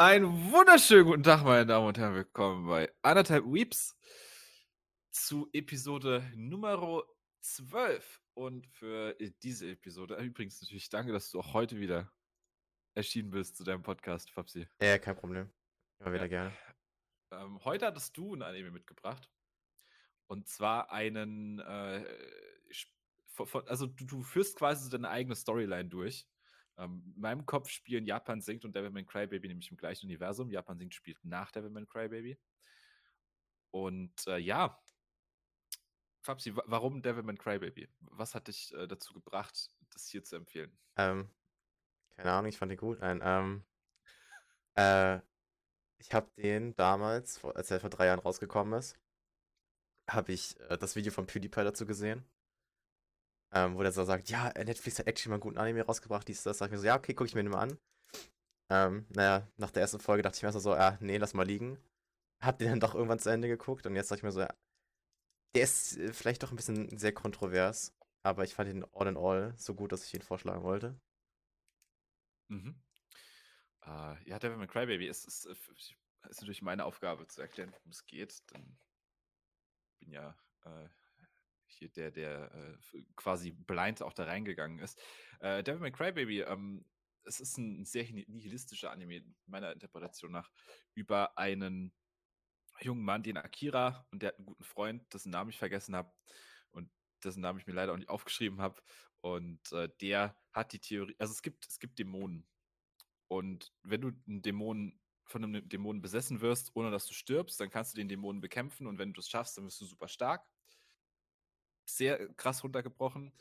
Einen wunderschönen guten Tag, meine Damen und Herren. Willkommen bei anderthalb Weeps zu Episode Nummer 12. Und für diese Episode, übrigens natürlich danke, dass du auch heute wieder erschienen bist zu deinem Podcast, Fabsi. Ja, kein Problem. Immer wieder ja. gerne. Ähm, heute hattest du ein Anime mitgebracht. Und zwar einen, äh, also du, du führst quasi deine eigene Storyline durch. Ähm, in meinem Kopf spielen Japan singt und Devilman Crybaby nämlich im gleichen Universum. Japan singt spielt nach Devilman Crybaby. Und äh, ja, Fabsi, warum Devilman Crybaby? Was hat dich äh, dazu gebracht, das hier zu empfehlen? Ähm, keine Ahnung, ich fand den gut. Nein, ähm, äh, ich habe den damals, als er vor drei Jahren rausgekommen ist, habe ich äh, das Video von PewDiePie dazu gesehen ähm, wo der so sagt, ja, Netflix hat actually mal einen guten Anime rausgebracht, dies, das. Sag ich mir so, ja, okay, gucke ich mir den mal an. Ähm, naja, nach der ersten Folge dachte ich mir so, ja, nee, lass mal liegen. Hab den dann doch irgendwann zu Ende geguckt und jetzt sag ich mir so, ja, der ist äh, vielleicht doch ein bisschen sehr kontrovers, aber ich fand ihn all in all so gut, dass ich ihn vorschlagen wollte. Mhm. Uh, ja, Devilman Crybaby ist, ist, äh, ist, natürlich meine Aufgabe zu erklären, worum es geht. Denn ich bin ja äh, hier der, der äh, quasi blind auch da reingegangen ist. Äh, Devil May Cry Baby, ähm, es ist ein sehr nihilistischer Anime, meiner Interpretation nach, über einen jungen Mann, den Akira, und der hat einen guten Freund, dessen Namen ich vergessen habe und dessen Namen ich mir leider auch nicht aufgeschrieben habe. Und äh, der hat die Theorie, also es gibt, es gibt Dämonen. Und wenn du einen Dämonen von einem Dämonen besessen wirst, ohne dass du stirbst, dann kannst du den Dämonen bekämpfen und wenn du es schaffst, dann wirst du super stark sehr krass runtergebrochen.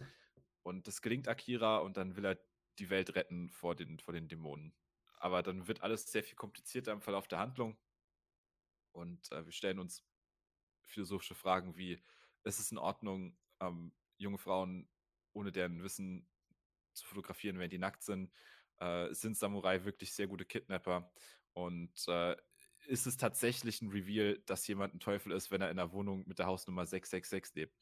Und das gelingt Akira und dann will er die Welt retten vor den, vor den Dämonen. Aber dann wird alles sehr viel komplizierter im Verlauf der Handlung. Und äh, wir stellen uns philosophische Fragen wie, ist es in Ordnung, ähm, junge Frauen ohne deren Wissen zu fotografieren, wenn die nackt sind? Äh, sind Samurai wirklich sehr gute Kidnapper? Und äh, ist es tatsächlich ein Reveal, dass jemand ein Teufel ist, wenn er in der Wohnung mit der Hausnummer 666 lebt?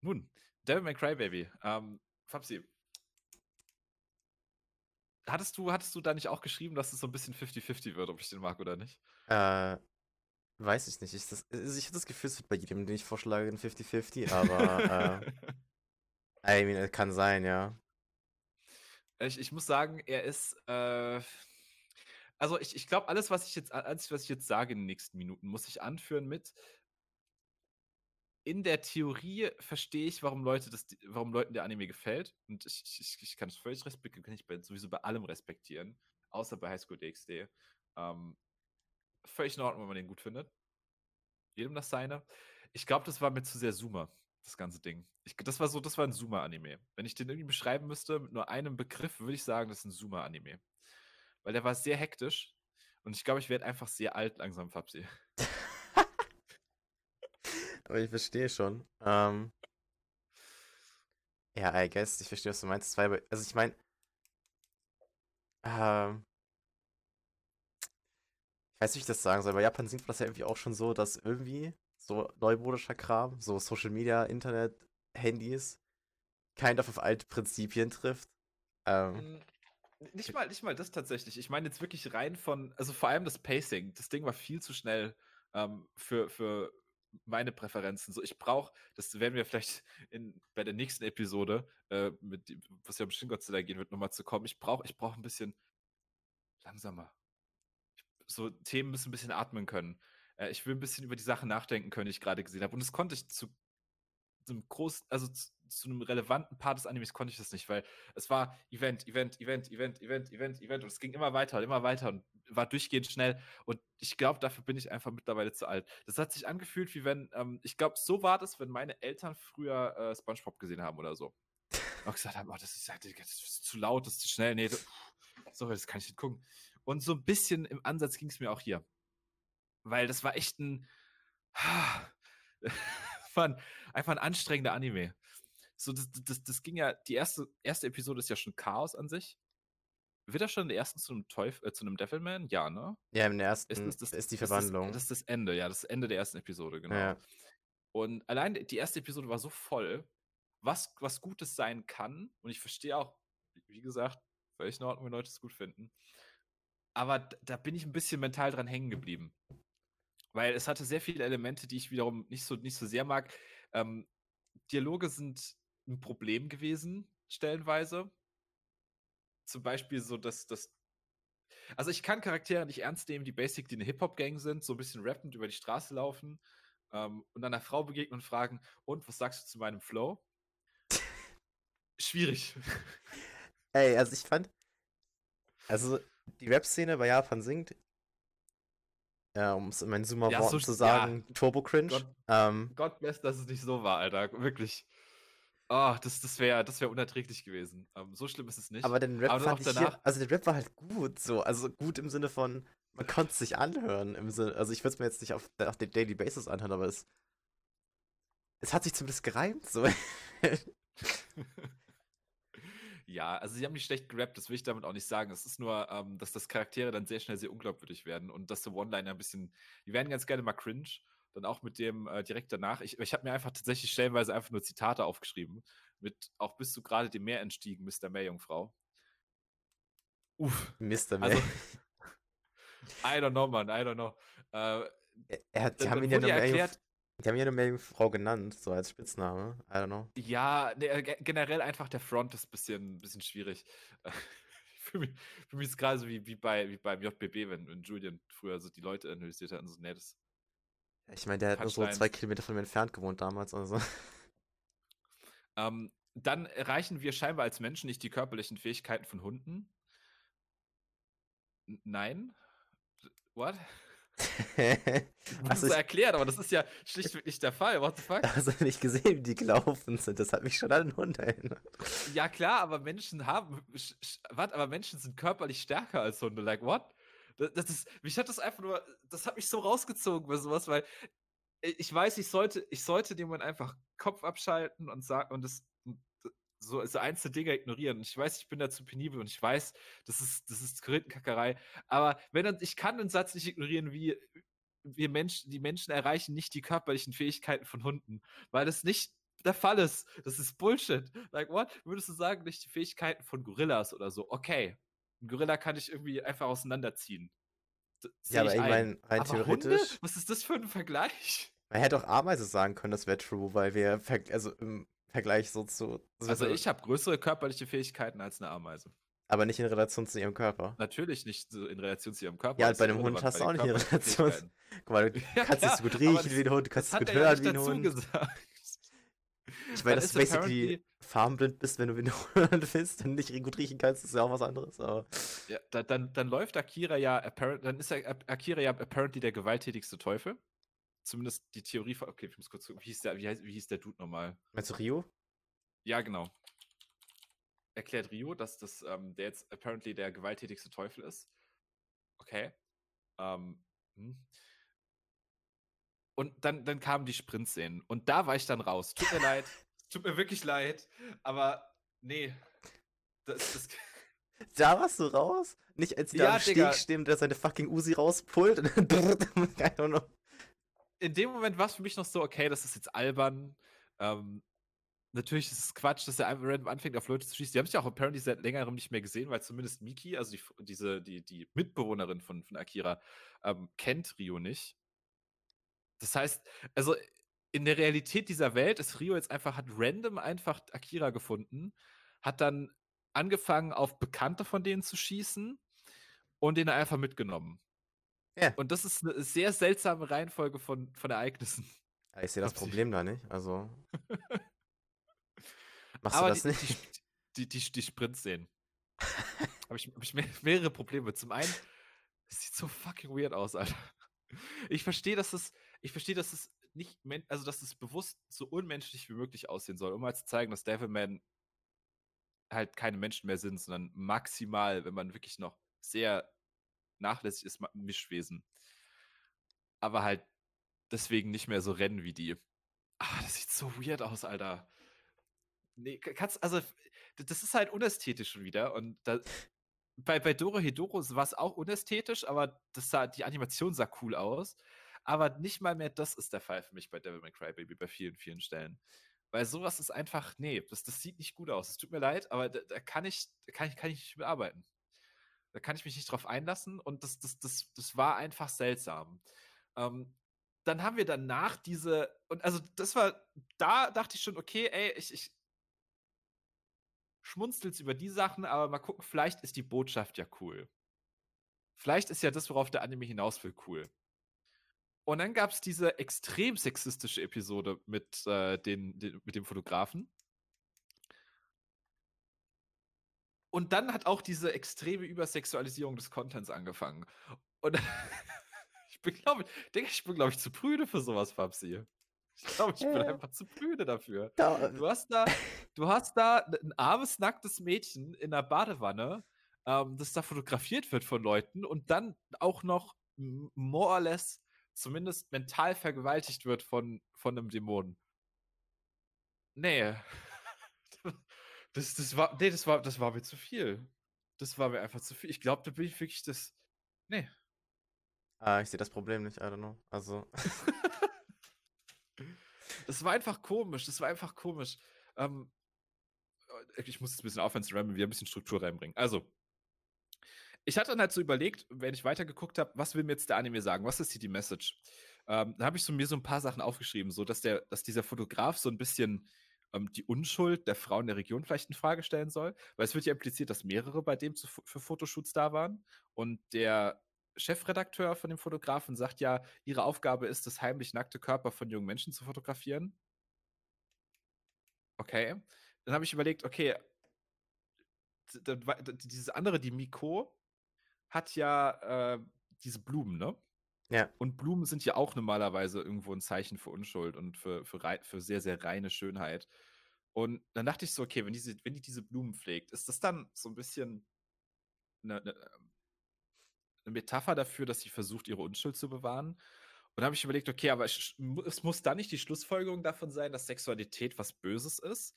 Nun, Devil May Cry Baby. Ähm, Fabsi, hattest du, hattest du da nicht auch geschrieben, dass es so ein bisschen 50-50 wird, ob ich den mag oder nicht? Äh, weiß ich nicht. Ich, das, also ich habe das Gefühl, es wird bei jedem, den ich vorschlage, ein 50-50, aber äh, I mean, es kann sein, ja. Ich, ich muss sagen, er ist, äh, also ich, ich glaube, alles, was ich jetzt, alles, was ich jetzt sage in den nächsten Minuten, muss ich anführen mit, in der Theorie verstehe ich, warum Leute das, warum Leuten der Anime gefällt. Und ich, ich, ich kann es völlig respektieren, kann ich bei, sowieso bei allem respektieren, außer bei High School DxD. Ähm, völlig in Ordnung, wenn man den gut findet. Jedem das seine. Ich glaube, das war mir zu sehr Zoomer, das ganze Ding. Ich, das war so, das war ein Zoomer-Anime. Wenn ich den irgendwie beschreiben müsste mit nur einem Begriff, würde ich sagen, das ist ein Zoomer-Anime. Weil der war sehr hektisch und ich glaube, ich werde einfach sehr alt langsam, Fabsi. Aber ich verstehe schon. Ähm, ja, I guess, ich verstehe, was du meinst. Zwei, also ich meine, ähm, ich weiß nicht, wie ich das sagen soll. Bei Japan man das ja irgendwie auch schon so, dass irgendwie so neumodischer Kram, so Social Media, Internet, Handys, kind auf alte Prinzipien trifft. Ähm, nicht mal, nicht mal das tatsächlich. Ich meine jetzt wirklich rein von, also vor allem das Pacing. Das Ding war viel zu schnell ähm, für, für, meine Präferenzen. So, ich brauche, das werden wir vielleicht in, bei der nächsten Episode, äh, mit, was ja um Shin Godzilla gehen wird, nochmal zu kommen. Ich brauche ich brauch ein bisschen langsamer. So, Themen müssen ein bisschen atmen können. Äh, ich will ein bisschen über die Sachen nachdenken können, die ich gerade gesehen habe. Und das konnte ich zu, einem großen, also zu, zu einem relevanten Part des Animes konnte ich das nicht, weil es war Event, Event, Event, Event, Event, Event, Event und es ging immer weiter und immer weiter und war durchgehend schnell und ich glaube, dafür bin ich einfach mittlerweile zu alt. Das hat sich angefühlt, wie wenn, ähm, ich glaube, so war das, wenn meine Eltern früher äh, Spongebob gesehen haben oder so. Und gesagt haben, oh, das, ist, das ist zu laut, das ist zu schnell, nee, das, sorry, das kann ich nicht gucken. Und so ein bisschen im Ansatz ging es mir auch hier. Weil das war echt ein, einfach ein anstrengender Anime. So, das, das, das ging ja, die erste, erste Episode ist ja schon Chaos an sich. Wird er schon in der ersten zu einem Teufel, äh, zu einem Devilman? Ja, ne? Ja, im ersten ist, das, ist die Verwandlung. Das, das, ist das Ende, ja, das Ende der ersten Episode, genau. Ja. Und allein die erste Episode war so voll, was, was Gutes sein kann. Und ich verstehe auch, wie gesagt, völlig in Ordnung, wenn Leute es gut finden. aber da bin ich ein bisschen mental dran hängen geblieben. Weil es hatte sehr viele Elemente, die ich wiederum nicht so, nicht so sehr mag. Ähm, Dialoge sind ein Problem gewesen, stellenweise. Zum Beispiel so, dass das. Also ich kann Charaktere nicht ernst nehmen, die basically eine Hip-Hop-Gang sind, so ein bisschen rappend über die Straße laufen ähm, und einer Frau begegnen und fragen, und was sagst du zu meinem Flow? Schwierig. Ey, also ich fand, also die Rap-Szene bei Japan singt, äh, um es in meinen Zoomer-Worten so, zu sagen, ja, Turbo-Cringe. Gott, Ähm, Gott bless, dass es nicht so war, Alter. Wirklich. Oh, das, das wäre das wär unerträglich gewesen. Ähm, so schlimm ist es nicht. aber den Rap Aber fand ich danach, hier, also der Rap war halt gut, so, also gut im Sinne von, man konnte es sich anhören, im Sinne, also ich würde es mir jetzt nicht auf, auf den Daily Basis anhören, aber es, es hat sich zumindest gereimt, so. Ja, also sie haben nicht schlecht gerappt, das will ich damit auch nicht sagen. Es ist nur, ähm, dass das Charaktere dann sehr schnell sehr unglaubwürdig werden und dass die One-Liner ein bisschen, die werden ganz gerne mal cringe. Dann auch mit dem äh, direkt danach. Ich, ich habe mir einfach tatsächlich stellenweise einfach nur Zitate aufgeschrieben. Mit auch bist du gerade dem Meer entstiegen, Mr. Meerjungfrau. Uff. Mr. Also, May. I don't know, man, I don't know. Äh, Er, hat, die dann, haben ihn ja nur erklärt, die haben ja nur Meerjungfrau genannt, so als Spitzname. I don't know. Ja, ne, äh, ge- generell einfach der Front ist ein bisschen, bisschen schwierig. Für mich, für mich ist gerade so wie, wie, bei, wie beim JBB, wenn, wenn Julian früher so die Leute analysiert hat und so, nee, das. Ich meine, der hat nur so zwei. Kilometer von mir entfernt gewohnt damals, also. Ähm, dann erreichen wir scheinbar als Menschen nicht die körperlichen Fähigkeiten von Hunden. N nein? What? Hast Das du ist so erklärt, aber das ist ja schlichtweg nicht der Fall. What the fuck? hast du nicht gesehen, wie die gelaufen sind? Das hat mich schon an den Hund erinnert. Ja, klar, aber Menschen haben. Was? Aber Menschen sind körperlich stärker als Hunde. Like, what? Das, das mich hat das einfach nur. Das hat mich so rausgezogen bei sowas, weil ich weiß, ich sollte, ich sollte dem Moment einfach Kopf abschalten und sagen und das so, so einzelne Dinge ignorieren. Ich weiß, ich bin da zu penibel und ich weiß, das ist, das ist Korinthenkackerei. Aber wenn dann, ich kann den Satz nicht ignorieren, wie wir Menschen, die Menschen erreichen nicht die körperlichen Fähigkeiten von Hunden, weil das nicht der Fall ist. Das ist Bullshit. Like, what? Würdest du sagen, nicht die Fähigkeiten von Gorillas oder so? Okay. Ein Gorilla kann ich irgendwie einfach auseinanderziehen. D- seh Ja, aber ich ich ein. meine, rein Aber Hunde? theoretisch. Was ist das für ein Vergleich? Man hätte auch Ameise sagen können, das wäre true, weil wir, also im Vergleich so zu. Also ich habe größere körperliche Fähigkeiten als eine Ameise. Aber nicht in Relation zu ihrem Körper. Natürlich nicht so in Relation zu ihrem Körper. Ja, das bei einem Hund hast du auch nicht in Relation. Guck mal, du Ja, kannst klar, es so gut riechen das- wie ein Hund, du kannst es Das gut ja hören wie ein Hund. gesagt. Ich meine, Dann dass du basically farbenblind bist, wenn du Hund bist und nicht gut riechen kannst, ist ja auch was anderes. Aber Ja, da, dann, dann läuft Akira ja, apparent, dann ist Akira ja apparently der gewalttätigste Teufel. Zumindest die Theorie von, okay, ich muss kurz gucken, wie hieß der, wie, heißt, wie hieß der Dude nochmal? meinst du Rio? Ja, genau. Erklärt Rio, dass das, ähm, der jetzt apparently der gewalttätigste Teufel ist. Okay. Ähm, hm. Und dann, dann kamen die Sprintszenen. Und da war ich dann raus. Tut mir leid. Tut mir wirklich leid. Aber nee. Das, das, Da warst du raus? Nicht als die Ja, da am Digga. Steg stehen, der seine fucking Uzi rauspullt und dann. I don't know. in dem Moment war es für mich noch so, okay, das ist jetzt albern. Ähm, natürlich ist es Quatsch, dass er einfach random anfängt, auf Leute zu schießen. Die haben sich auch apparently seit längerem nicht mehr gesehen, weil zumindest Miki, also die, diese, die, die Mitbewohnerin von, von Akira, ähm, kennt Rio nicht. Das heißt, also in der Realität dieser Welt ist Rio jetzt einfach, hat random einfach Akira gefunden, hat dann angefangen, auf Bekannte von denen zu schießen und den einfach mitgenommen. Ja. Und das ist eine sehr seltsame Reihenfolge von, von Ereignissen. Ja, Ich sehe das. Problem da nicht. Also. Machst Aber du das die, nicht? Die, die, die, die Sprint-Szenen. Habe ich, hab ich mehr, mehrere Probleme. Zum einen, es sieht so fucking weird aus, Alter. Ich verstehe, dass es, ich verstehe, dass es nicht, also dass es bewusst so unmenschlich wie möglich aussehen soll, um mal zu zeigen, dass Devilman halt keine Menschen mehr sind, sondern maximal, wenn man wirklich noch sehr nachlässig ist, Mischwesen. Aber halt deswegen nicht mehr so rennen wie die. Ah, das sieht so weird aus, Alter. Nee, ka- kannst, also, das ist halt unästhetisch schon wieder. Und da, bei, bei Doro Hedoro war es auch unästhetisch, aber das sah, die Animation sah cool aus. Aber nicht mal mehr das ist der Fall für mich bei Devil May Cry Baby bei vielen, vielen Stellen. Weil sowas ist einfach, nee, das, das sieht nicht gut aus. Es tut mir leid, aber da, da kann ich, da kann ich, kann ich nicht mitarbeiten. Da kann ich mich nicht drauf einlassen und das, das, das, das war einfach seltsam. Ähm, dann haben wir danach diese, und also das war, da dachte ich schon, okay, ey, ich, ich schmunzel's über die Sachen, aber mal gucken, vielleicht ist die Botschaft ja cool. Vielleicht ist ja das, worauf der Anime hinaus will, cool. Und dann gab es diese extrem sexistische Episode mit, äh, den, den, mit dem Fotografen. Und dann hat auch diese extreme Übersexualisierung des Contents angefangen. Und ich bin, glaube ich, denke, ich bin, glaube ich, zu prüde für sowas, Fabsi. Ich glaube, ich bin einfach zu prüde dafür. Da, Du hast da, du hast da ein armes, nacktes Mädchen in der Badewanne, ähm, das da fotografiert wird von Leuten und dann auch noch more or less zumindest mental vergewaltigt wird von, von einem Dämonen. Nee. Das, das war, nee, das war, das war mir zu viel. Das war mir einfach zu viel. Ich glaube, da bin ich wirklich das. Nee. ah, ich sehe das Problem nicht, I don't know. Also, Das war einfach komisch. Das war einfach komisch. Ähm, äh, ich muss jetzt ein bisschen aufhören zu rammen, wieder ein bisschen Struktur reinbringen. Also, ich hatte dann halt so überlegt, wenn ich weitergeguckt habe, was will mir jetzt der Anime sagen? Was ist hier die Message? Ähm, da habe ich so, mir so ein paar Sachen aufgeschrieben, so dass der, dass dieser Fotograf so ein bisschen ähm, die Unschuld der Frauen der Region vielleicht in Frage stellen soll, weil es wird ja impliziert, dass mehrere bei dem zu, für Fotoshoots da waren und der Chefredakteur von dem Fotografen sagt ja, ihre Aufgabe ist es, heimlich nackte Körper von jungen Menschen zu fotografieren. Okay. Dann habe ich überlegt, okay, d- dann war- d- diese andere, die Miko, hat ja äh, diese Blumen, ne? ja. Und Blumen sind ja auch normalerweise irgendwo ein Zeichen für Unschuld und für, für, für sehr, sehr reine Schönheit. Und dann dachte ich so, okay, wenn, diese, wenn die diese Blumen pflegt, ist das dann so ein bisschen eine, eine, ähm, eine Metapher dafür, dass sie versucht, ihre Unschuld zu bewahren? Und habe ich überlegt, okay, aber es, mu- es muss dann nicht die Schlussfolgerung davon sein, dass Sexualität was Böses ist,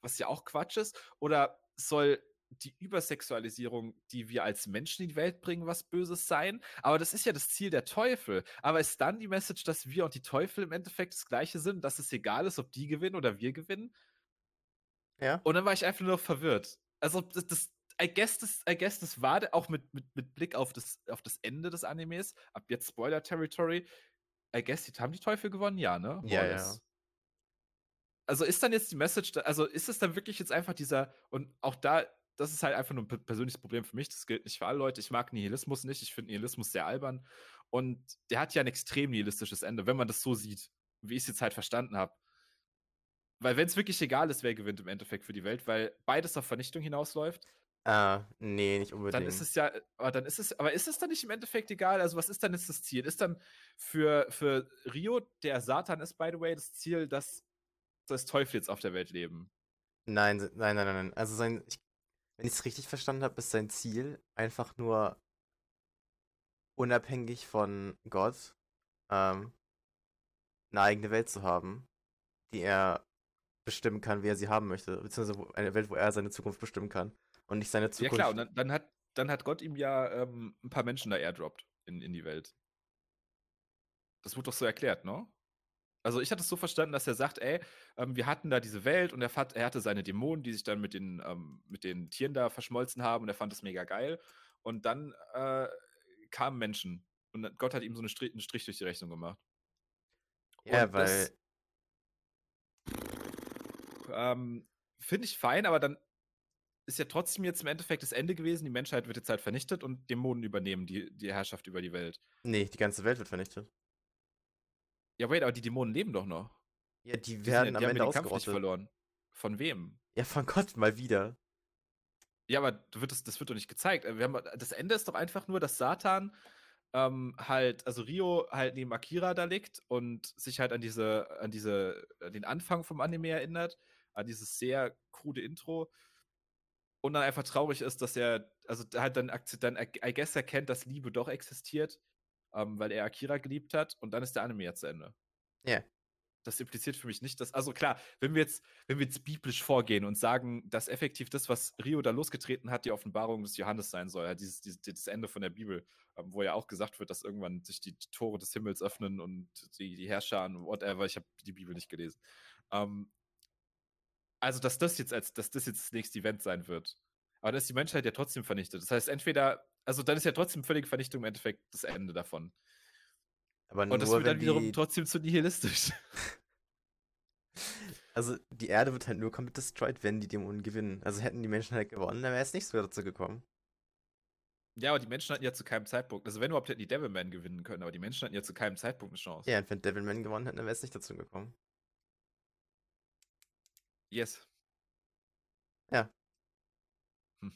was ja auch Quatsch ist, oder soll die Übersexualisierung, die wir als Menschen in die Welt bringen, was Böses sein? Aber das ist ja das Ziel der Teufel. Aber ist dann die Message, dass wir und die Teufel im Endeffekt das Gleiche sind, dass es egal ist, ob die gewinnen oder wir gewinnen? Ja. Und dann war ich einfach nur verwirrt. Also, das, das I guess, das, I guess, das war auch mit, mit, mit Blick auf das, auf das Ende des Animes. Ab jetzt Spoiler-Territory. I guess, die, haben die Teufel gewonnen? Ja, ne? Ja, ja. Also ist dann jetzt die Message, da, also ist es dann wirklich jetzt einfach dieser, und auch da, das ist halt einfach nur ein pe- persönliches Problem für mich, das gilt nicht für alle Leute. Ich mag Nihilismus nicht, ich finde Nihilismus sehr albern. Und der hat ja ein extrem nihilistisches Ende, wenn man das so sieht, wie ich es jetzt halt verstanden habe. Weil wenn es wirklich egal ist, wer gewinnt im Endeffekt für die Welt, weil beides auf Vernichtung hinausläuft, Äh, nee, nicht unbedingt. dann ist es ja, aber dann ist es, aber ist es dann nicht im Endeffekt egal? Also was ist dann jetzt das Ziel? Ist dann für, für Rio, der Satan ist, by the way, das Ziel, dass das Teufel jetzt auf der Welt leben? Nein, nein, nein, nein, nein. Also sein, ich, wenn ich es richtig verstanden habe, ist sein Ziel einfach nur unabhängig von Gott ähm, eine eigene Welt zu haben, die er bestimmen kann, wie er sie haben möchte, beziehungsweise eine Welt, wo er seine Zukunft bestimmen kann und nicht seine Ja Zukunft. klar, und dann, dann, hat, dann hat Gott ihm ja ähm, ein paar Menschen da airdroppt in, in die Welt. Das wurde doch so erklärt, ne? Also ich hatte es so verstanden, dass er sagt, ey, ähm, wir hatten da diese Welt und er, fand, er hatte seine Dämonen, die sich dann mit den, ähm, mit den Tieren da verschmolzen haben und er fand das mega geil. Und dann äh, kamen Menschen und Gott hat ihm so eine Strich, einen Strich durch die Rechnung gemacht. ja, und weil Ähm, Finde ich fein, aber dann ist ja trotzdem jetzt im Endeffekt das Ende gewesen. Die Menschheit wird jetzt halt vernichtet und Dämonen übernehmen die, die Herrschaft über die Welt. nee, die ganze Welt wird vernichtet. Ja, wait, aber die Dämonen leben doch noch. Ja, die Die, werden sind, am die haben Ende ja den Kampf nicht verloren. Von wem? Ja, von Gott mal wieder. Ja, aber das, das wird doch nicht gezeigt. Haben, das Ende ist doch einfach nur, dass Satan ähm, halt, also Rio halt neben Akira da liegt und sich halt an diese, an diese, an den Anfang vom Anime erinnert, an dieses sehr krude Intro und dann einfach traurig ist, dass er, also halt dann, dann I guess erkennt, dass Liebe doch existiert, ähm, weil er Akira geliebt hat und dann ist der Anime jetzt zu Ende. Ja. Das impliziert für mich nicht, dass, also klar, wenn wir jetzt, wenn wir jetzt biblisch vorgehen und sagen, dass effektiv das, was Rio da losgetreten hat, die Offenbarung des Johannes sein soll, halt dieses, dieses, dieses Ende von der Bibel, ähm, wo ja auch gesagt wird, dass irgendwann sich die Tore des Himmels öffnen und die, die Herrscher und whatever, ich habe die Bibel nicht gelesen. Ähm, also, dass das jetzt als, dass das jetzt das nächste Event sein wird. Aber dann ist die Menschheit ja trotzdem vernichtet. Das heißt, entweder Also dann ist ja trotzdem völlige Vernichtung im Endeffekt das Ende davon. Aber Und das wird dann wiederum die, trotzdem zu nihilistisch. also die Erde wird halt nur komplett destroyed, wenn die Dämonen gewinnen. Also hätten die Menschen halt gewonnen, dann wäre es nicht so dazu gekommen. Ja, aber die Menschen hatten ja zu keinem Zeitpunkt, also wenn überhaupt hätten die Devilmen gewinnen können, aber die Menschen hatten ja zu keinem Zeitpunkt eine Chance. Ja, und wenn Devilman gewonnen hätte, dann wäre es nicht dazu gekommen. Yes. Ja. Hm.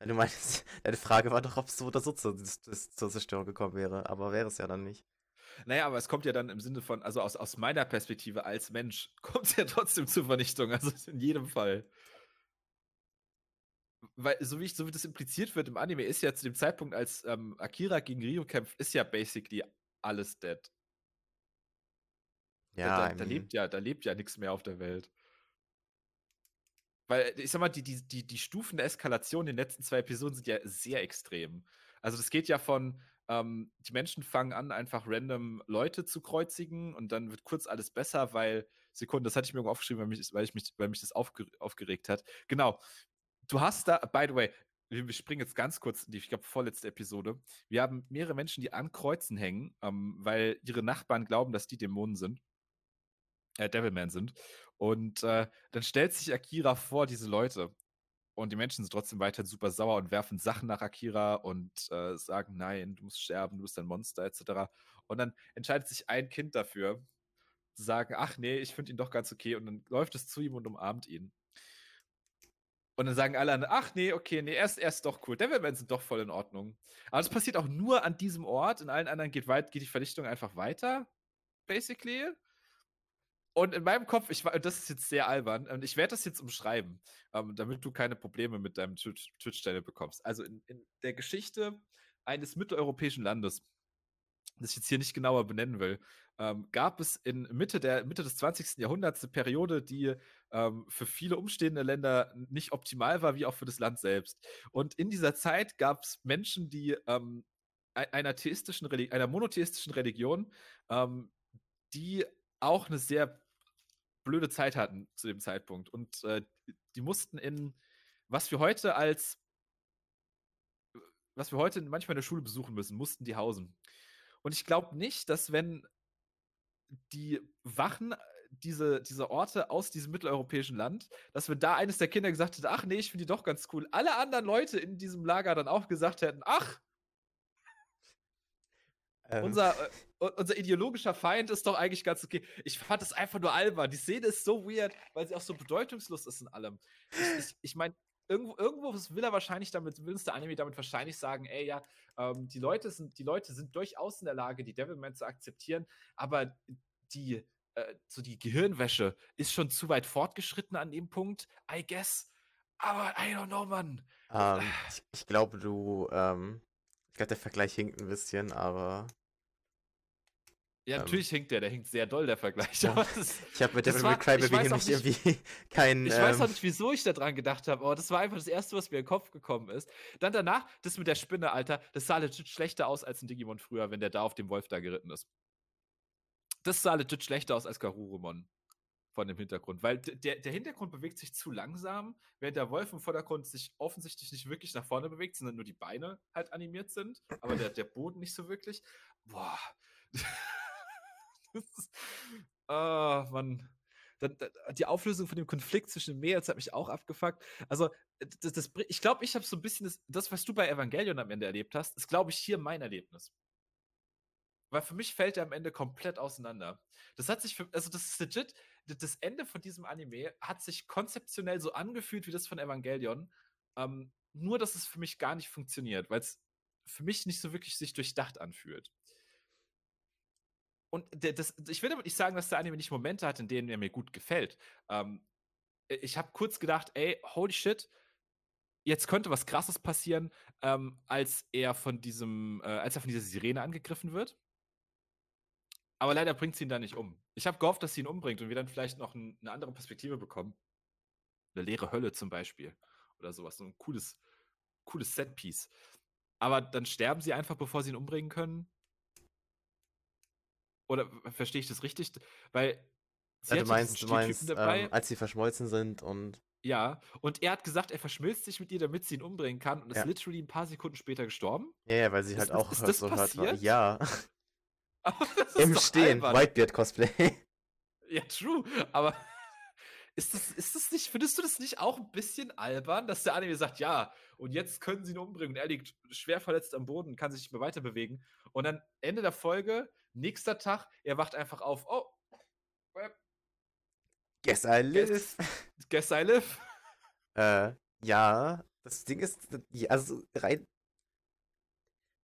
Du meinst, deine Frage war doch, ob es so oder so zur, zur Zerstörung gekommen wäre, aber wäre es ja dann nicht. Naja, aber es kommt ja dann im Sinne von, also aus, aus meiner Perspektive als Mensch, kommt es ja trotzdem zur Vernichtung, also in jedem Fall. Weil, so wie, ich, so wie das impliziert wird im Anime, ist ja zu dem Zeitpunkt, als ähm, Akira gegen Ryo kämpft, ist ja basically alles dead. Da, Ja, da, da mean, lebt ja, da lebt ja nichts mehr auf der Welt. Weil, ich sag mal, die, die, die, die Stufen der Eskalation in den letzten zwei Episoden sind ja sehr extrem. Also, das geht ja von, ähm, die Menschen fangen an, einfach random Leute zu kreuzigen und dann wird kurz alles besser, weil, Sekunde, das hatte ich mir irgendwo aufgeschrieben, weil mich, weil ich mich, weil mich das aufge, aufgeregt hat. Genau. Du hast da, by the way, wir wir springen jetzt ganz kurz in die, ich glaube, vorletzte Episode. Wir haben mehrere Menschen, die an Kreuzen hängen, ähm, weil ihre Nachbarn glauben, dass die Dämonen sind äh, Devilman sind. Und äh, dann stellt sich Akira vor, diese Leute. Und die Menschen sind trotzdem weiterhin super sauer und werfen Sachen nach Akira und äh, sagen, nein, du musst sterben, du bist ein Monster, etc. Und dann entscheidet sich ein Kind dafür, zu sagen, ach nee, ich finde ihn doch ganz okay. Und dann läuft es zu ihm und umarmt ihn. Und dann sagen alle, anderen, ach nee, okay, nee, er ist, er ist doch cool. Devilman sind doch voll in Ordnung. Aber das passiert auch nur an diesem Ort. In allen anderen geht, weit, geht die Vernichtung einfach weiter, basically. Und in meinem Kopf, ich, das ist jetzt sehr albern, und ich werde das jetzt umschreiben, ähm, damit du keine Probleme mit deinem Twitch- Twitch-Channel bekommst. Also in, in der Geschichte eines mitteleuropäischen Landes, das ich jetzt hier nicht genauer benennen will, ähm, gab es in Mitte, der, Mitte des 20. Jahrhunderts eine Periode, die ähm, für viele umstehende Länder nicht optimal war, wie auch für das Land selbst. Und in dieser Zeit gab es Menschen, die ähm, ei- einer, theistischen einer monotheistischen Religion, ähm, die auch eine sehr blöde Zeit hatten zu dem Zeitpunkt. Und äh, die mussten in, was wir heute als, was wir heute manchmal in der Schule besuchen müssen, mussten die hausen. Und ich glaube nicht, dass wenn die Wachen diese, diese Orte aus diesem mitteleuropäischen Land, dass wenn da eines der Kinder gesagt hätte, ach nee, ich finde die doch ganz cool, alle anderen Leute in diesem Lager dann auch gesagt hätten, ach, ähm, unser, äh, unser ideologischer Feind ist doch eigentlich ganz okay. Ich fand es einfach nur albern. Die Szene ist so weird, weil sie auch so bedeutungslos ist in allem. Ich, ich, ich meine, irgendwo, irgendwo will er wahrscheinlich damit, will uns der Anime damit wahrscheinlich sagen, ey, ja, ähm, die, Leute sind, die Leute sind durchaus in der Lage, die Devilman zu akzeptieren, aber die, äh, so die Gehirnwäsche ist schon zu weit fortgeschritten an dem Punkt, I guess. Aber I don't know, Mann. ähm, ich, ich glaube, du, ähm, ich glaube, der Vergleich hinkt ein bisschen, aber Ja, Ähm. natürlich hinkt der, der hinkt sehr doll, der Vergleich. Ja. Das ich habe mit Devil May Cry auch nämlich irgendwie kein, Ich weiß auch ähm, nicht, wieso ich da dran gedacht habe, aber das war einfach das Erste, was mir in den Kopf gekommen ist. Dann danach, das mit der Spinne, Alter, das sah legit schlechter aus als ein Digimon früher, wenn der da auf dem Wolf da geritten ist. Das sah legit schlechter aus als Garurumon von dem Hintergrund, weil der, der Hintergrund bewegt sich zu langsam, während der Wolf im Vordergrund sich offensichtlich nicht wirklich nach vorne bewegt, sondern nur die Beine halt animiert sind, aber der, der Boden nicht so wirklich. Boah. ah, Mann. Dann, dann, die Auflösung von dem Konflikt zwischen den Mädels hat mich auch abgefuckt. Also, das, das, ich glaube, ich habe so ein bisschen das, das, was du bei Evangelion am Ende erlebt hast, ist, glaube ich, hier mein Erlebnis. Weil für mich fällt er am Ende komplett auseinander. Das hat sich, für, also das ist legit, das Ende von diesem Anime hat sich konzeptionell so angefühlt wie das von Evangelion. Ähm, nur, dass es für mich gar nicht funktioniert, weil es für mich nicht so wirklich sich durchdacht anfühlt. Und das, ich will damit nicht sagen, dass der Anime nicht Momente hat, in denen er mir gut gefällt. Ähm, ich habe kurz gedacht, ey, holy shit, jetzt könnte was krasses passieren, ähm, als er von diesem, äh, als er von dieser Sirene angegriffen wird. Aber leider bringt sie ihn da nicht um. Ich habe gehofft, dass sie ihn umbringt und wir dann vielleicht noch ein, eine andere Perspektive bekommen. Eine leere Hölle zum Beispiel. Oder sowas. So ein cooles, cooles Setpiece. Aber dann sterben sie einfach, bevor sie ihn umbringen können. Oder verstehe ich das richtig? Weil sie ja, du ja meinst, du meinst, ähm, als sie verschmolzen sind und Ja, und er hat gesagt, er verschmilzt sich mit ihr, damit sie ihn umbringen kann und Ja. ist literally ein paar Sekunden später gestorben. Ja, ja, weil sie Ist halt auch ist so hört war. passiert? Ja, Aber das ist im Stehen. Whitebeard-Cosplay. Ja, true. Aber ist das, ist das nicht, findest du das nicht auch ein bisschen albern, dass der Anime sagt, ja, und jetzt können sie ihn umbringen und er liegt schwer verletzt am Boden, kann sich nicht mehr weiter bewegen. Und dann Ende der Folge, nächster Tag, er wacht einfach auf, oh, well, Guess I live. guess, guess I live. Äh, ja, das Ding ist, also rein,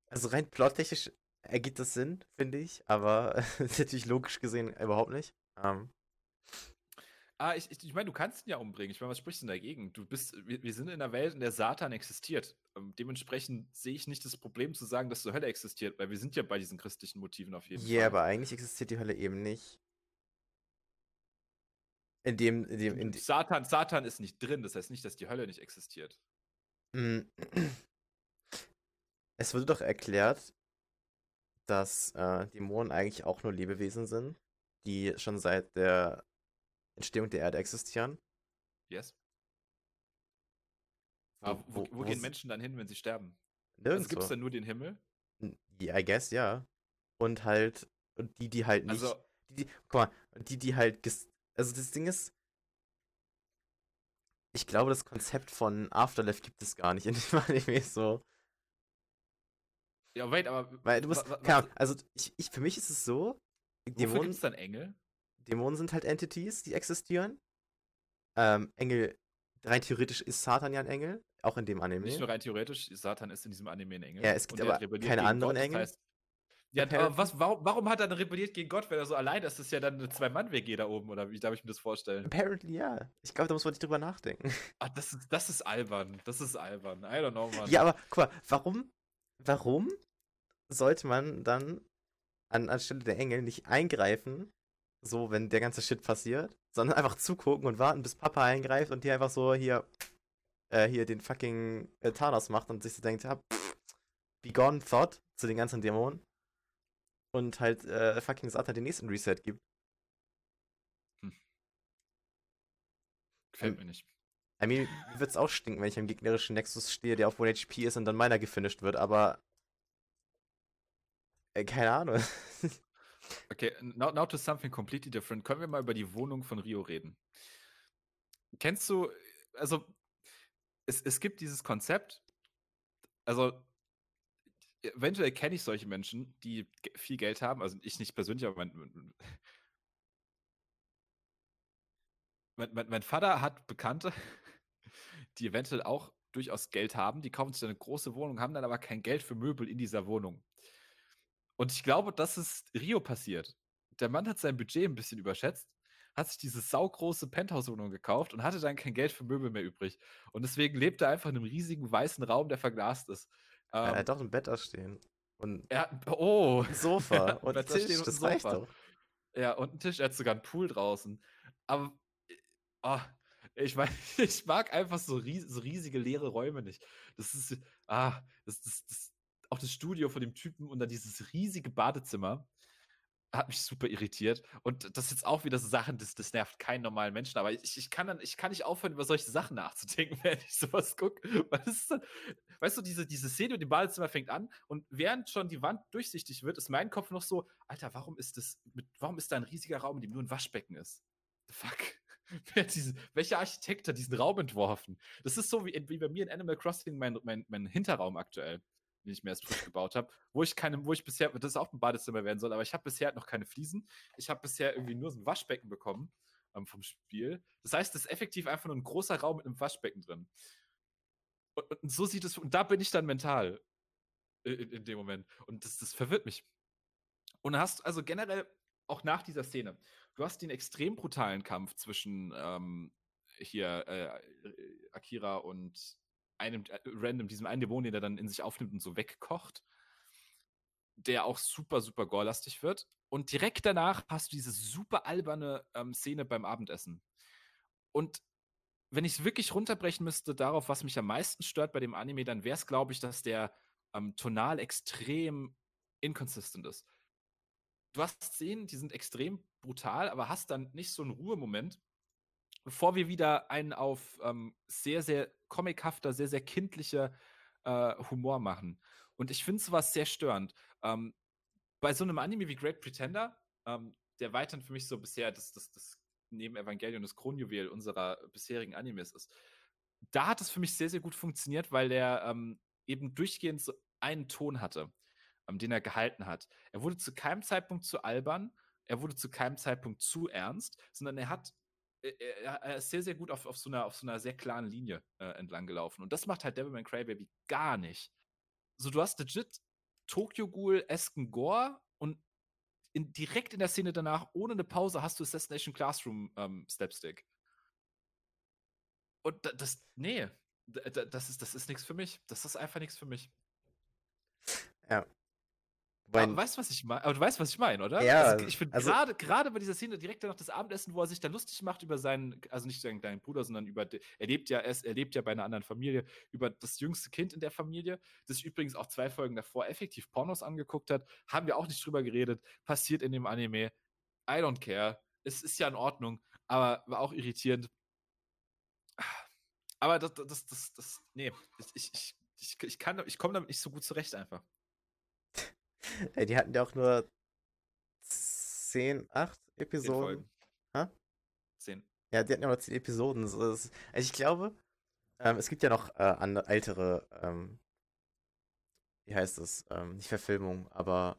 also rein plottechnisch ergibt das Sinn, finde ich, aber natürlich logisch gesehen überhaupt nicht. Ähm, Ah, ich, ich, ich meine, du kannst ihn ja umbringen. Ich meine, was sprichst du denn dagegen? Du bist, wir, wir sind in einer Welt, in der Satan existiert. Ähm, dementsprechend sehe ich nicht das Problem zu sagen, dass die Hölle existiert, weil wir sind ja bei diesen christlichen Motiven auf jeden ja, Fall. aber eigentlich existiert die Hölle eben nicht. In dem, in dem, in dem, Satan, Satan ist nicht drin, das heißt nicht, dass die Hölle nicht existiert. Mm. Es wurde doch erklärt, dass äh, Dämonen eigentlich auch nur Lebewesen sind, die schon seit der Entstehung der Erde existieren. Yes. Wo- Aber wo, wo, wo gehen s- Menschen dann hin, wenn sie sterben? Also Nirgendwo. gibt es dann nur den Himmel? Ja, I guess, ja. Und halt, und die, die halt nicht. Also, Die, die, guck mal, die, die halt. Also das Ding ist. Ich glaube, das Konzept von Afterlife gibt es gar nicht in dem Anime so. ja, wait, aber Weil du musst. Keine Ahnung, also ich, ich, für mich ist es so. wofür gibt Dämonen, es dann Engel? Dämonen sind halt Entities, die existieren. Ähm, Engel. Rein theoretisch ist Satan ja ein Engel. Auch in dem Anime. Nicht nur rein theoretisch, Satan ist in diesem Anime ein Engel. Ja, es gibt er aber keine anderen Gott, das Engel. heißt- ja, aber was, warum, warum hat er dann rebelliert gegen Gott, wenn er so allein ist? Das ist ja dann eine Zwei-Mann-WG da oben, oder wie darf ich mir das vorstellen? Apparently, ja. Ich glaube, da muss man nicht drüber nachdenken. Ah, das ist, das ist albern. Das ist albern. I don't know, man. Ja, aber guck mal, warum, warum sollte man dann an, anstelle der Engel nicht eingreifen, so wenn der ganze Shit passiert, sondern einfach zugucken und warten, bis Papa eingreift und hier einfach so hier, äh, hier den fucking äh, Thanos macht und sich so denkt, ja, pff, be gone thought zu den ganzen Dämonen und halt äh, fucking Satan den nächsten Reset gibt. Gefällt mir nicht. I mean, mir wird's auch stinken, wenn ich am gegnerischen Nexus stehe, der auf 1 HP ist und dann meiner gefinisht wird, aber äh, keine Ahnung. Okay, now, now to something completely different. Können wir mal über die Wohnung von Rio reden? Kennst du, also es, es gibt dieses Konzept, also eventuell kenne ich solche Menschen, die viel Geld haben, also ich nicht persönlich, aber mein, mein, mein, mein, Vater hat Bekannte, die eventuell auch durchaus Geld haben, die kaufen sich eine große Wohnung, haben dann aber kein Geld für Möbel in dieser Wohnung. Und ich glaube, das ist Rio passiert. Der Mann hat sein Budget ein bisschen überschätzt, hat sich diese saugroße Penthouse-Wohnung gekauft und hatte dann kein Geld für Möbel mehr übrig. Und deswegen lebt er einfach in einem riesigen weißen Raum, der verglast ist. er Ähm, hat doch ein Bett da stehen. Und er oh, ein Sofa Ja, und ein Tisch, und das ein reicht Sofa. doch. Ja, und ein Tisch, er hat sogar einen Pool draußen. Aber oh, ich, mein, ich mag einfach so, ries so riesige leere Räume nicht. Das ist, ah, das, das, das, auch das Studio von dem Typen und dann dieses riesige Badezimmer hat mich super irritiert. Und das ist jetzt auch wieder so Sachen, das, das nervt keinen normalen Menschen. Aber ich, ich, kann dann, ich kann nicht aufhören, über solche Sachen nachzudenken, wenn ich sowas gucke. Weißt du, diese, diese Szene mit dem Badezimmer fängt an und während schon die Wand durchsichtig wird, ist mein Kopf noch so, Alter, warum ist das, mit, warum ist da ein riesiger Raum, in dem nur ein Waschbecken ist? The fuck? Wer diese, welcher Architekt hat diesen Raum entworfen? Das ist so wie, wie bei mir in Animal Crossing mein, mein, mein Hinterraum aktuell, den ich mir erst frisch gebaut habe, wo ich keine, wo ich bisher, das auch ein Badezimmer werden soll, aber ich habe bisher halt noch keine Fliesen. Ich habe bisher irgendwie nur so ein Waschbecken bekommen ähm, vom Spiel. Das heißt, es ist effektiv einfach nur ein großer Raum mit einem Waschbecken drin. Und, und so sieht es, und da bin ich dann mental in, in dem Moment. Und das, das verwirrt mich. Und hast also generell auch nach dieser Szene, du hast den extrem brutalen Kampf zwischen ähm, hier äh, Akira und einem äh, random, diesem einen Dämon, den er dann in sich aufnimmt und so wegkocht, der auch super, super gorelastig wird. Und direkt danach hast du diese super alberne ähm, Szene beim Abendessen. Und wenn ich es wirklich runterbrechen müsste darauf, was mich am meisten stört bei dem Anime, dann wäre es, glaube ich, dass der ähm, tonal extrem inconsistent ist. Du hast Szenen, die sind extrem brutal, aber hast dann nicht so einen Ruhemoment, bevor wir wieder einen auf ähm, sehr, sehr comichafter, sehr, sehr kindlicher äh, Humor machen. Und ich finde sowas sehr störend. Ähm, bei so einem Anime wie Great Pretender, ähm, der weiterhin für mich so bisher das, das, das neben Evangelion das Kronjuwel unserer bisherigen Animes ist, da hat es für mich sehr, sehr gut funktioniert, weil der ähm, eben durchgehend so einen Ton hatte, ähm, den er gehalten hat. Er wurde zu keinem Zeitpunkt zu albern, er wurde zu keinem Zeitpunkt zu ernst, sondern er hat er, er ist sehr, sehr gut auf, auf, so, einer, auf so einer sehr klaren Linie äh, entlang gelaufen. Und das macht halt Devilman Crybaby gar nicht. So, du hast legit Tokyo Ghoul esken Gore und in, direkt in der Szene danach, ohne eine Pause, hast du Assassination Classroom ähm, Stepstick. Und das, nee, das ist, das ist nichts für mich. Das ist einfach nichts für mich. Ja. Aber du weißt, was ich meine, aber du weißt, was ich meine, oder? Ja, also, ich finde also- gerade gerade bei dieser Szene direkt nach das Abendessen, wo er sich da lustig macht über seinen, also nicht seinen kleinen Bruder, sondern über, er lebt ja, er, ist- er lebt ja bei einer anderen Familie, über das jüngste Kind in der Familie, das übrigens auch zwei Folgen davor effektiv Pornos angeguckt hat, haben wir auch nicht drüber geredet, passiert in dem Anime. I don't care. Es ist ja in Ordnung, aber war auch irritierend. Aber das, das, das, das, nee, ich, ich, ich, ich kann, ich komme damit nicht so gut zurecht einfach. Ey, die hatten ja auch nur 10, 8 Zehn Episoden. Folgen. Hä? Zehn. Ja, die hatten ja nur 10 Episoden. So, das, also ich glaube, ähm, es gibt ja noch äh, andere, ältere, ähm, wie heißt es? Ähm, nicht Verfilmung, aber,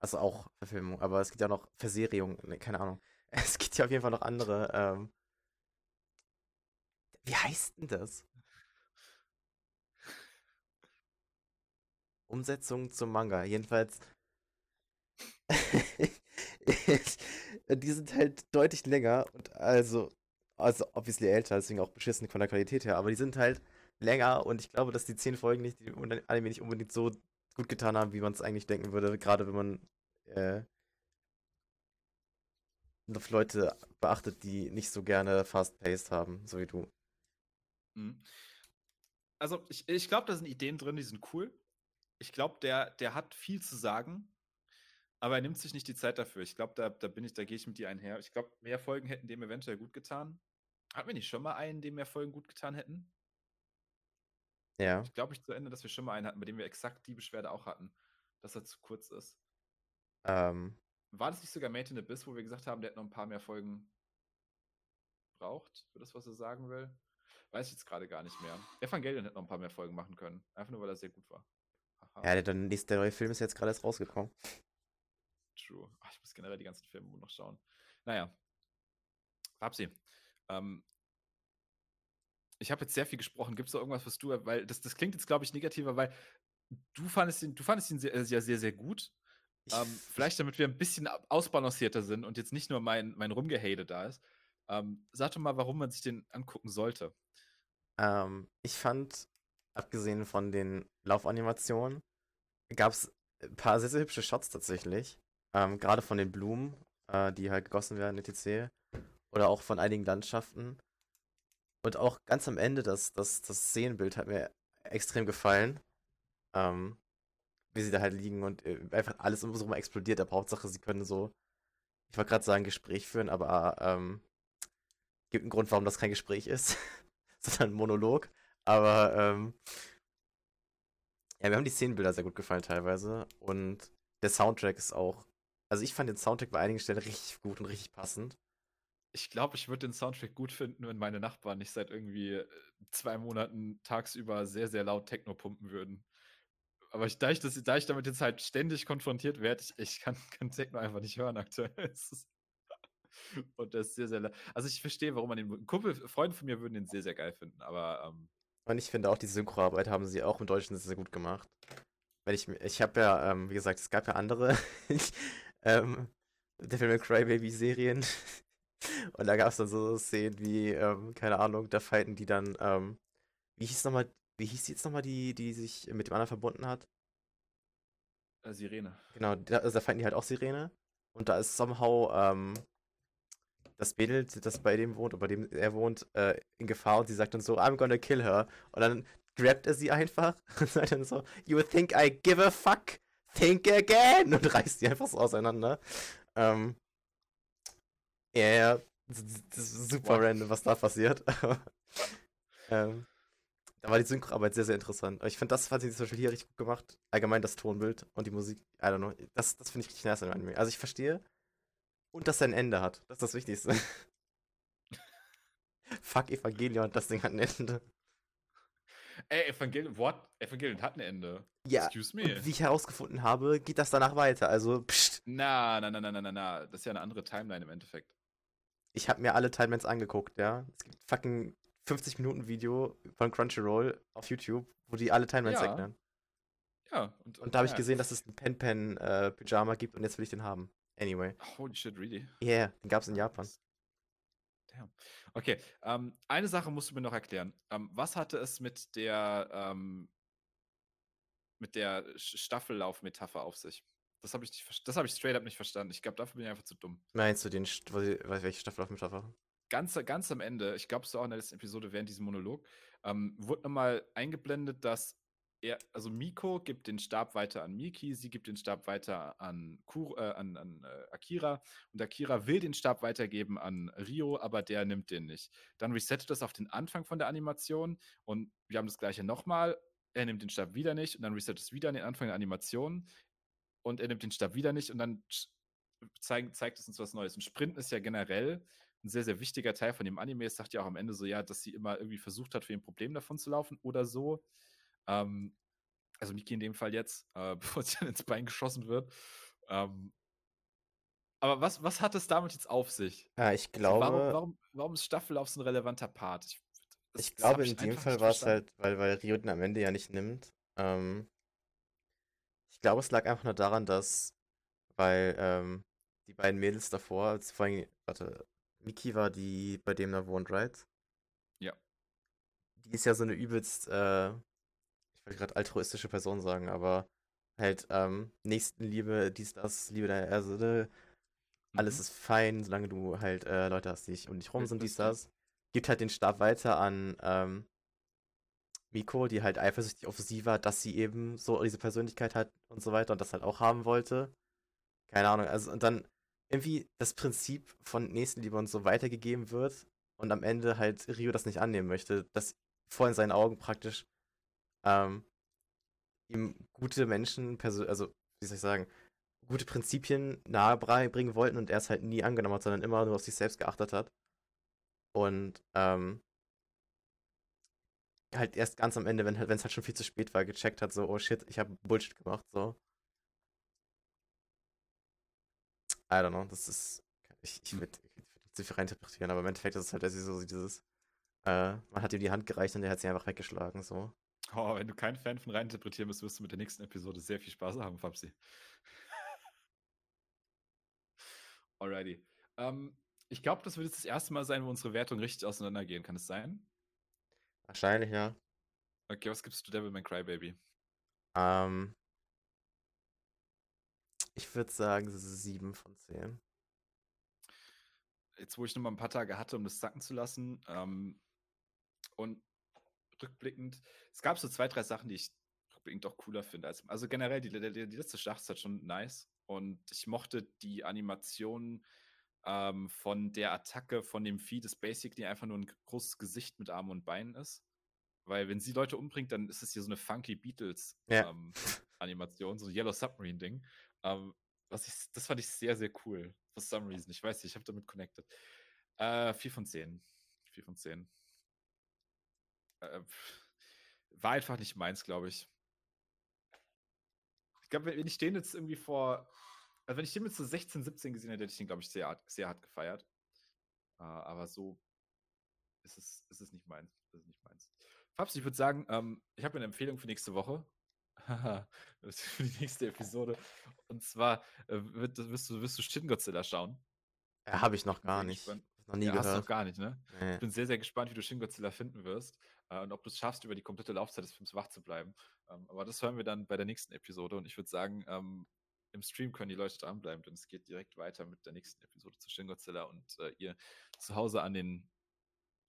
also auch Verfilmung, aber es gibt ja noch Verserierung, ne, keine Ahnung. Es gibt ja auf jeden Fall noch andere, ähm, wie heißt denn das? Umsetzung zum Manga. Jedenfalls. die sind halt deutlich länger und also, also obviously älter, deswegen auch beschissen von der Qualität her, aber die sind halt länger und ich glaube, dass die zehn Folgen nicht, die Anime nicht unbedingt so gut getan haben, wie man es eigentlich denken würde, gerade wenn man äh, auf Leute beachtet, die nicht so gerne fast-paced haben, so wie du. Mhm. Also, ich, ich glaube, da sind Ideen drin, die sind cool. Ich glaube, der, der hat viel zu sagen, aber er nimmt sich nicht die Zeit dafür. Ich glaube, da, da bin ich, da gehe ich mit dir einher. Ich glaube, mehr Folgen hätten dem eventuell gut getan. Hatten wir nicht schon mal einen, dem mehr Folgen gut getan hätten? Ja. Ich glaube, ich zu Ende, dass wir schon mal einen hatten, bei dem wir exakt die Beschwerde auch hatten, dass er zu kurz ist. Ähm, War das nicht sogar Made in Abyss, wo wir gesagt haben, der hätte noch ein paar mehr Folgen braucht, für das, was er sagen will? Weiß ich jetzt gerade gar nicht mehr. Evangelion hätte noch ein paar mehr Folgen machen können. Einfach nur, weil er sehr gut war. Ja, der, der nächste neue Film ist jetzt gerade erst rausgekommen. true. Ach, ich muss generell die ganzen Filme noch schauen. Naja. Rapsi. Ähm, ich habe jetzt sehr viel gesprochen. Gibt es da irgendwas, was du, weil das, das klingt jetzt, glaube ich, negativer, weil du fandest ihn, du fandest ihn sehr, äh, sehr, sehr, sehr gut. Ähm, vielleicht, damit wir ein bisschen ausbalancierter sind und jetzt nicht nur mein, mein Rumgehate da ist. Ähm, sag doch mal, warum man sich den angucken sollte. Ähm, ich fand, abgesehen von den Laufanimationen, gab es ein paar sehr, sehr hübsche Shots tatsächlich. Ähm, Gerade von den Blumen, äh, die halt gegossen werden, etc. Oder auch von einigen Landschaften. Und auch ganz am Ende, das, das, das Szenenbild hat mir extrem gefallen. Ähm, wie sie da halt liegen und äh, einfach alles um so explodiert. Aber Hauptsache, sie können so, ich wollte gerade sagen, Gespräch führen, aber ähm, gibt einen Grund, warum das kein Gespräch ist, sondern ein Monolog. Aber ähm, ja, mir haben die Szenenbilder sehr gut gefallen teilweise. Und der Soundtrack ist auch. Also ich fand den Soundtrack bei einigen Stellen richtig gut und richtig passend. Ich glaube, ich würde den Soundtrack gut finden, wenn meine Nachbarn nicht seit irgendwie äh, zwei Monaten tagsüber sehr, sehr laut Techno pumpen würden. Aber ich, da, ich das, da ich damit jetzt halt ständig konfrontiert werde, ich, ich kann, kann Techno einfach nicht hören aktuell. Und das ist sehr, sehr. la- Also ich verstehe, warum man den. Kumpel, Freunde von mir würden den sehr, sehr geil finden, aber ähm, Und ich finde auch, die Synchroarbeit haben sie auch im Deutschen sehr, gut gemacht. Wenn ich, ich habe ja, ähm, wie gesagt, es gab ja andere ähm, Devil May Cry Baby Serien. Und da gab es dann so Szenen wie, ähm, keine Ahnung, da fighten die dann, ähm, wie hieß nochmal, wie hieß die jetzt nochmal, die, die sich mit dem anderen verbunden hat? äh, Sirene. Genau, da, also da fighten die halt auch Sirene. Und da ist somehow ähm, das Mädel, das bei dem wohnt, bei dem er wohnt, äh, in Gefahr und sie sagt dann so, I'm gonna kill her. Und dann grabt er sie einfach und sagt dann so, You think I give a fuck? Think again! Und reißt die einfach so auseinander. Ähm, ja, Das ist super What? random, was da passiert. ähm, da war die Synchroarbeit sehr, sehr interessant. Ich finde, das fand ich zum Beispiel hier richtig gut gemacht. Allgemein das Tonbild und die Musik. I don't know. Das, das finde ich richtig nice an Anime. Also ich verstehe. Und dass er ein Ende hat. Das ist das Wichtigste. Fuck Evangelion, das Ding hat ein Ende. Ey, Evangelion, what? Evangelion hat ein Ende. Ja. Excuse me. wie ich herausgefunden habe, geht das danach weiter. Also, pst. Na, na, na, na, na, na, na. Das ist ja eine andere Timeline im Endeffekt. Ich habe mir alle Timelines angeguckt, ja. Es gibt fucking 50 Minuten Video von Crunchyroll auf YouTube, wo die alle Timelines ja. erklären. Ja. Und, und da habe ja. ich gesehen, dass es einen Pen Pen äh, Pyjama gibt und jetzt will ich den haben. Anyway. Holy shit, really? Yeah, den gab es in Japan. Damn. Okay, ähm, eine Sache musst du mir noch erklären. Ähm, was hatte es mit der ähm, mit der Staffellauf-Metapher auf sich? Das habe ich, das hab ich straight up nicht verstanden. Ich glaube, dafür bin ich einfach zu dumm. Meinst du den, welche Staffellauf-Metapher? Ganz, ganz am Ende, ich glaube, so auch in der letzten Episode während diesem Monolog, ähm, wurde nochmal eingeblendet, dass er, also Miko gibt den Stab weiter an Miki, sie gibt den Stab weiter an, Kur, äh, an, an äh, Akira und Akira will den Stab weitergeben an Rio, aber der nimmt den nicht. Dann resettet das auf den Anfang von der Animation und wir haben das gleiche nochmal. Er nimmt den Stab wieder nicht und dann resettet es wieder an den Anfang der Animation und er nimmt den Stab wieder nicht und dann zeig, zeigt es uns was Neues. Und Sprinten ist ja generell ein sehr, sehr wichtiger Teil von dem Anime. Es sagt ja auch am Ende so, ja, dass sie immer irgendwie versucht hat, für ein Problem davon zu laufen oder so. Ähm, also Miki in dem Fall jetzt, äh, bevor sie dann ins Bein geschossen wird. Ähm, aber was, was hat es damit jetzt auf sich? Ja, ich glaube. Also warum, warum, warum ist Staffellauf so ein relevanter Part? Ich, das, ich glaube, in dem Fall war es halt, weil, weil Rio den am Ende ja nicht nimmt. Ähm, ich glaube, es lag einfach nur daran, dass, weil ähm, die beiden Mädels davor, vor allem, warte, Miki war die, bei dem da wohnt, right? Ja. Die ist ja so eine übelst, äh, ich wollte gerade altruistische Person sagen, aber halt, ähm, Nächstenliebe, dies, das, Liebe deiner Ersede, mhm. alles ist fein, solange du halt äh, Leute hast, die dich um dich rum sind, dies, das. Gibt halt den Stab weiter an ähm, Miko, die halt eifersüchtig auf sie war, dass sie eben so diese Persönlichkeit hat und so weiter und das halt auch haben wollte. Keine Ahnung, also und dann irgendwie das Prinzip von Nächstenliebe und so weitergegeben wird und am Ende halt Rio das nicht annehmen möchte, dass vor in seinen Augen praktisch ähm, ihm gute Menschen, also wie soll ich sagen, gute Prinzipien nahe bringen wollten und er es halt nie angenommen hat, sondern immer nur auf sich selbst geachtet hat. Und ähm, halt erst ganz am Ende, wenn es halt schon viel zu spät war, gecheckt hat, so, oh shit, ich habe Bullshit gemacht, so. I don't know, das ist. Ich, ich würde würd zu viel reinterpretieren, aber im Endeffekt ist es halt so dieses. Äh, man hat ihm die Hand gereicht und der hat sie einfach weggeschlagen, so. Oh, wenn du kein Fan von reininterpretieren bist, wirst du mit der nächsten Episode sehr viel Spaß haben, Fabsi. Alrighty. Ähm, ich glaube, das wird jetzt das erste Mal sein, wo unsere Wertung richtig auseinandergehen. Kann es sein? Wahrscheinlich, ja. Okay, was gibst du Devilman Crybaby? Ähm, ich würde sagen, sieben von zehn. Jetzt, wo ich noch mal ein paar Tage hatte, um das sacken zu lassen, ähm, und rückblickend, es gab so zwei, drei Sachen, die ich rückblickend doch cooler finde. Also, also generell, die, die, die letzte Schlacht ist halt schon nice. Und ich mochte die Animation ähm, von der Attacke von dem Vieh, das basically einfach nur ein großes Gesicht mit Armen und Beinen ist. Weil wenn sie Leute umbringt, dann ist es hier so eine funky Beatles-Animation, ja. ähm, so ein Yellow Submarine-Ding. Ähm, was ich, das fand ich sehr, sehr cool. For some reason. Ich weiß nicht, ich habe damit connected. Äh, 4 von 10. 4 von 10. Äh, war einfach nicht meins, glaube ich. Ich glaube, wenn ich den jetzt irgendwie vor. Also wenn ich den mit so 16, 17 gesehen hätte, hätte ich den, glaube ich, sehr, sehr hart gefeiert. Äh, aber so ist es, ist es nicht meins. Ist es nicht meins. Fabs, ich würde sagen, ähm, ich habe eine Empfehlung für nächste Woche. für die nächste Episode. Und zwar äh, wird, wirst, du, wirst du Shin Godzilla schauen. Ja, habe ich noch gar nicht. Noch nie ja, gehört. Hast du noch gar nicht, ne? Nee. Ich bin sehr, sehr gespannt, wie du Shin Godzilla finden wirst äh, und ob du es schaffst, über die komplette Laufzeit des Films wach zu bleiben. Ähm, aber das hören wir dann bei der nächsten Episode und ich würde sagen, ähm, im Stream können die Leute dranbleiben, denn es geht direkt weiter mit der nächsten Episode zu Shin Godzilla und äh, ihr zu Hause an den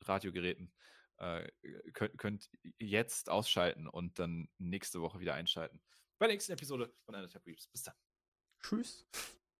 Radiogeräten äh, könnt, könnt jetzt ausschalten und dann nächste Woche wieder einschalten. Bei der nächsten Episode von Anderthalb Weeps. Bis dann. Tschüss.